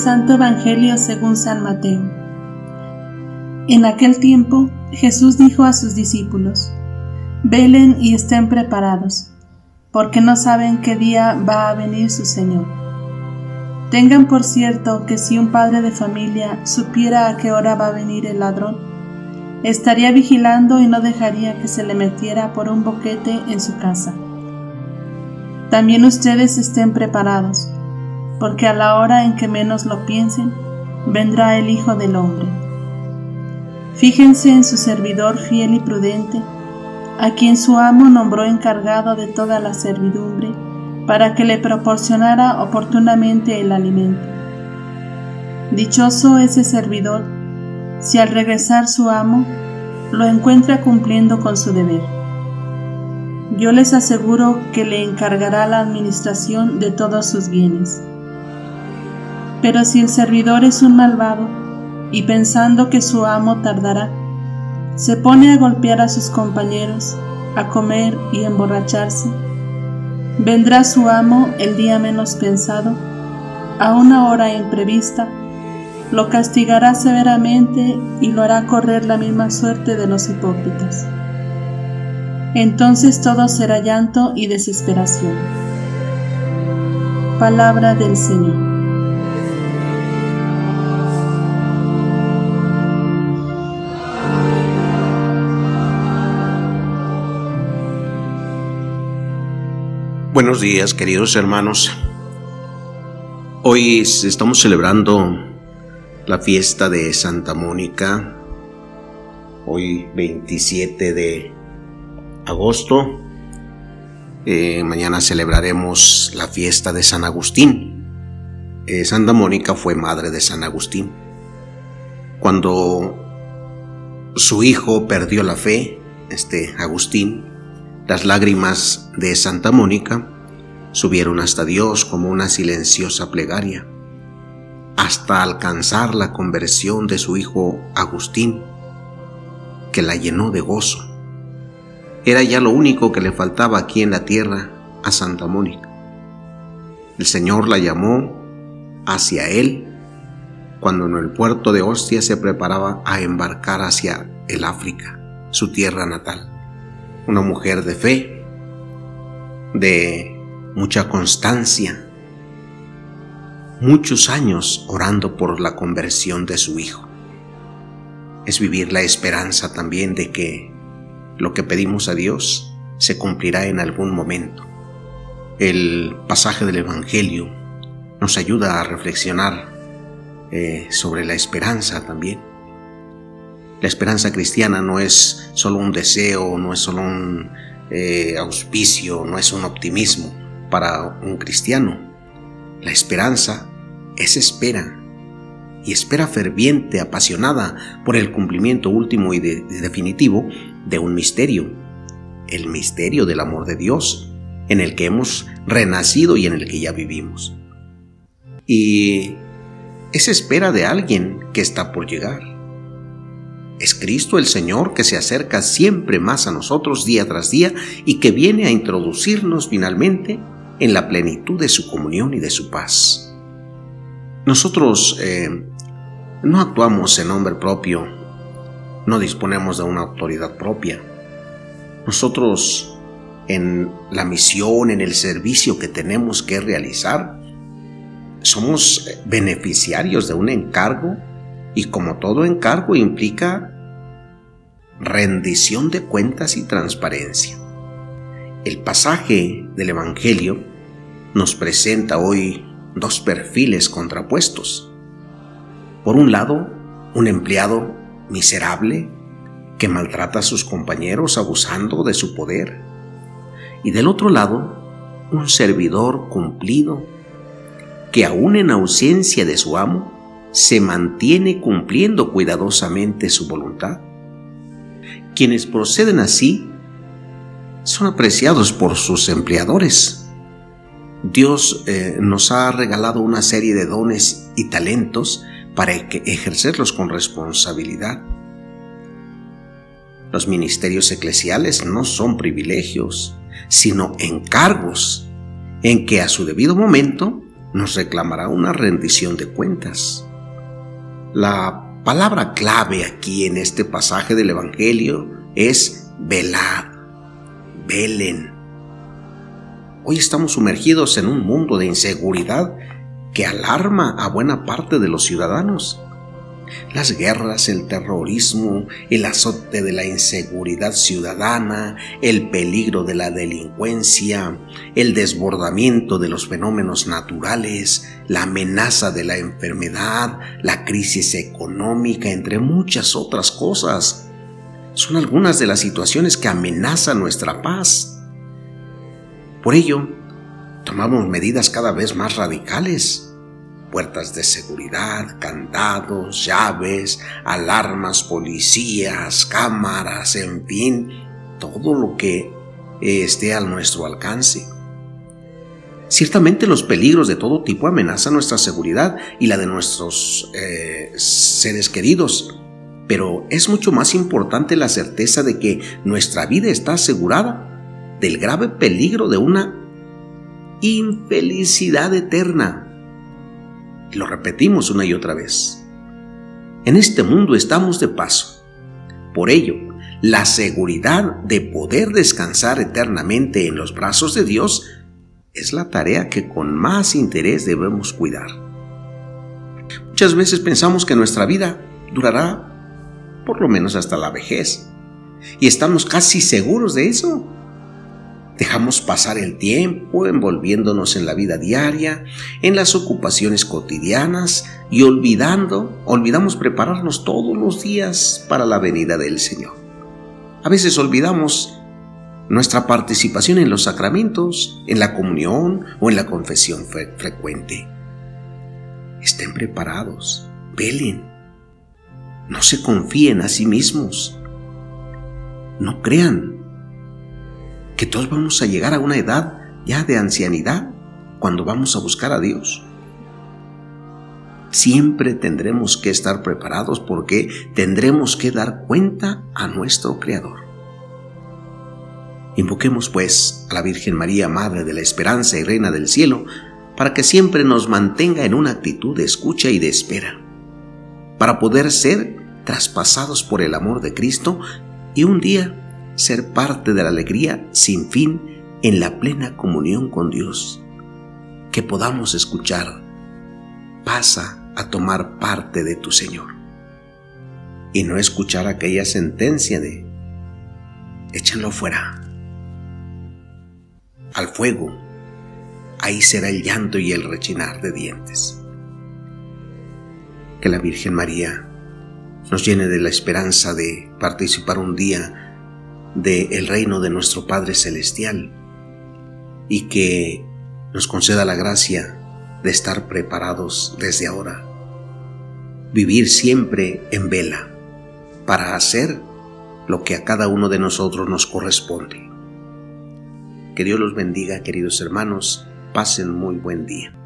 Santo Evangelio según San Mateo. En aquel tiempo Jesús dijo a sus discípulos, Velen y estén preparados, porque no saben qué día va a venir su Señor. Tengan por cierto que si un padre de familia supiera a qué hora va a venir el ladrón, estaría vigilando y no dejaría que se le metiera por un boquete en su casa. También ustedes estén preparados, porque a la hora en que menos lo piensen, vendrá el Hijo del Hombre. Fíjense en su servidor fiel y prudente, a quien su amo nombró encargado de toda la servidumbre, para que le proporcionara oportunamente el alimento. Dichoso ese servidor, si al regresar su amo lo encuentra cumpliendo con su deber. Yo les aseguro que le encargará la administración de todos sus bienes. Pero si el servidor es un malvado, y pensando que su amo tardará, se pone a golpear a sus compañeros, a comer y emborracharse, vendrá su amo el día menos pensado, a una hora imprevista, lo castigará severamente y lo hará correr la misma suerte de los hipócritas. Entonces todo será llanto y desesperación. Palabra del Señor. Buenos días, queridos hermanos. Hoy estamos celebrando la fiesta de Santa Mónica, hoy 27 de agosto. Eh, mañana celebraremos la fiesta de San Agustín. Eh, Santa Mónica fue madre de San Agustín. Cuando su hijo perdió la fe, este Agustín, las lágrimas de Santa Mónica subieron hasta Dios como una silenciosa plegaria, hasta alcanzar la conversión de su hijo Agustín, que la llenó de gozo. Era ya lo único que le faltaba aquí en la tierra a Santa Mónica. El Señor la llamó hacia él cuando en el puerto de Ostia se preparaba a embarcar hacia el África, su tierra natal una mujer de fe, de mucha constancia, muchos años orando por la conversión de su hijo. Es vivir la esperanza también de que lo que pedimos a Dios se cumplirá en algún momento. El pasaje del Evangelio nos ayuda a reflexionar eh, sobre la esperanza también. La esperanza cristiana no es solo un deseo, no es solo un eh, auspicio, no es un optimismo para un cristiano. La esperanza es espera, y espera ferviente, apasionada por el cumplimiento último y, definitivo de un misterio, el misterio del amor de Dios, en el que hemos renacido y en el que ya vivimos. Y es espera de alguien que está por llegar es Cristo el Señor que se acerca siempre más a nosotros día tras día y que viene a introducirnos finalmente en la plenitud de su comunión y de su paz. Nosotros eh, no actuamos en nombre propio, no disponemos de una autoridad propia. Nosotros en la misión, en el servicio que tenemos que realizar, somos beneficiarios de un encargo y como todo encargo implica rendición de cuentas y transparencia. El pasaje del Evangelio nos presenta hoy dos perfiles contrapuestos. Por un lado, un empleado miserable que maltrata a sus compañeros abusando de su poder. Y del otro lado, un servidor cumplido que aún en ausencia de su amo, se mantiene cumpliendo cuidadosamente su voluntad. Quienes proceden así son apreciados por sus empleadores. Dios eh, nos ha regalado una serie de dones y talentos para ejercerlos con responsabilidad. Los ministerios eclesiales no son privilegios, sino encargos en que a su debido momento nos reclamará una rendición de cuentas. La palabra clave aquí en este pasaje del Evangelio es velar, velen. Hoy estamos sumergidos en un mundo de inseguridad que alarma a buena parte de los ciudadanos. Las guerras, el terrorismo, el azote de la inseguridad ciudadana, el peligro de la delincuencia, el desbordamiento de los fenómenos naturales, la amenaza de la enfermedad, la crisis económica, entre muchas otras cosas, son algunas de las situaciones que amenazan nuestra paz. Por ello, tomamos medidas cada vez más radicales puertas de seguridad, candados, llaves, alarmas, policías, cámaras, en fin, todo lo que esté a nuestro alcance. Ciertamente los peligros de todo tipo amenazan nuestra seguridad y la de nuestros eh, seres queridos, pero es mucho más importante la certeza de que nuestra vida está asegurada del grave peligro de una infelicidad eterna lo repetimos una y otra vez. En este mundo estamos de paso. Por ello, la seguridad de poder descansar eternamente en los brazos de Dios es la tarea que con más interés debemos cuidar. Muchas veces pensamos que nuestra vida durará por lo menos hasta la vejez y estamos casi seguros de eso. Dejamos pasar el tiempo envolviéndonos en la vida diaria, en las ocupaciones cotidianas y olvidando, olvidamos prepararnos todos los días para la venida del Señor. A veces olvidamos nuestra participación en los sacramentos, en la comunión o en la confesión frecuente. Estén preparados, velen, no se confíen a sí mismos, no crean que todos vamos a llegar a una edad ya de ancianidad cuando vamos a buscar a Dios. Siempre tendremos que estar preparados porque tendremos que dar cuenta a nuestro Creador. Invoquemos pues a la Virgen María, Madre de la Esperanza y Reina del Cielo, para que siempre nos mantenga en una actitud de escucha y de espera, para poder ser traspasados por el amor de Cristo y un día ser parte de la alegría sin fin en la plena comunión con Dios. Que podamos escuchar, pasa a tomar parte de tu Señor. Y no escuchar aquella sentencia de, échenlo fuera, al fuego, ahí será el llanto y el rechinar de dientes. Que la Virgen María nos llene de la esperanza de participar un día del reino de nuestro Padre Celestial y que nos conceda la gracia de estar preparados desde ahora. Vivir siempre en vela para hacer lo que a cada uno de nosotros nos corresponde. Que Dios los bendiga, queridos hermanos. Pasen muy buen día.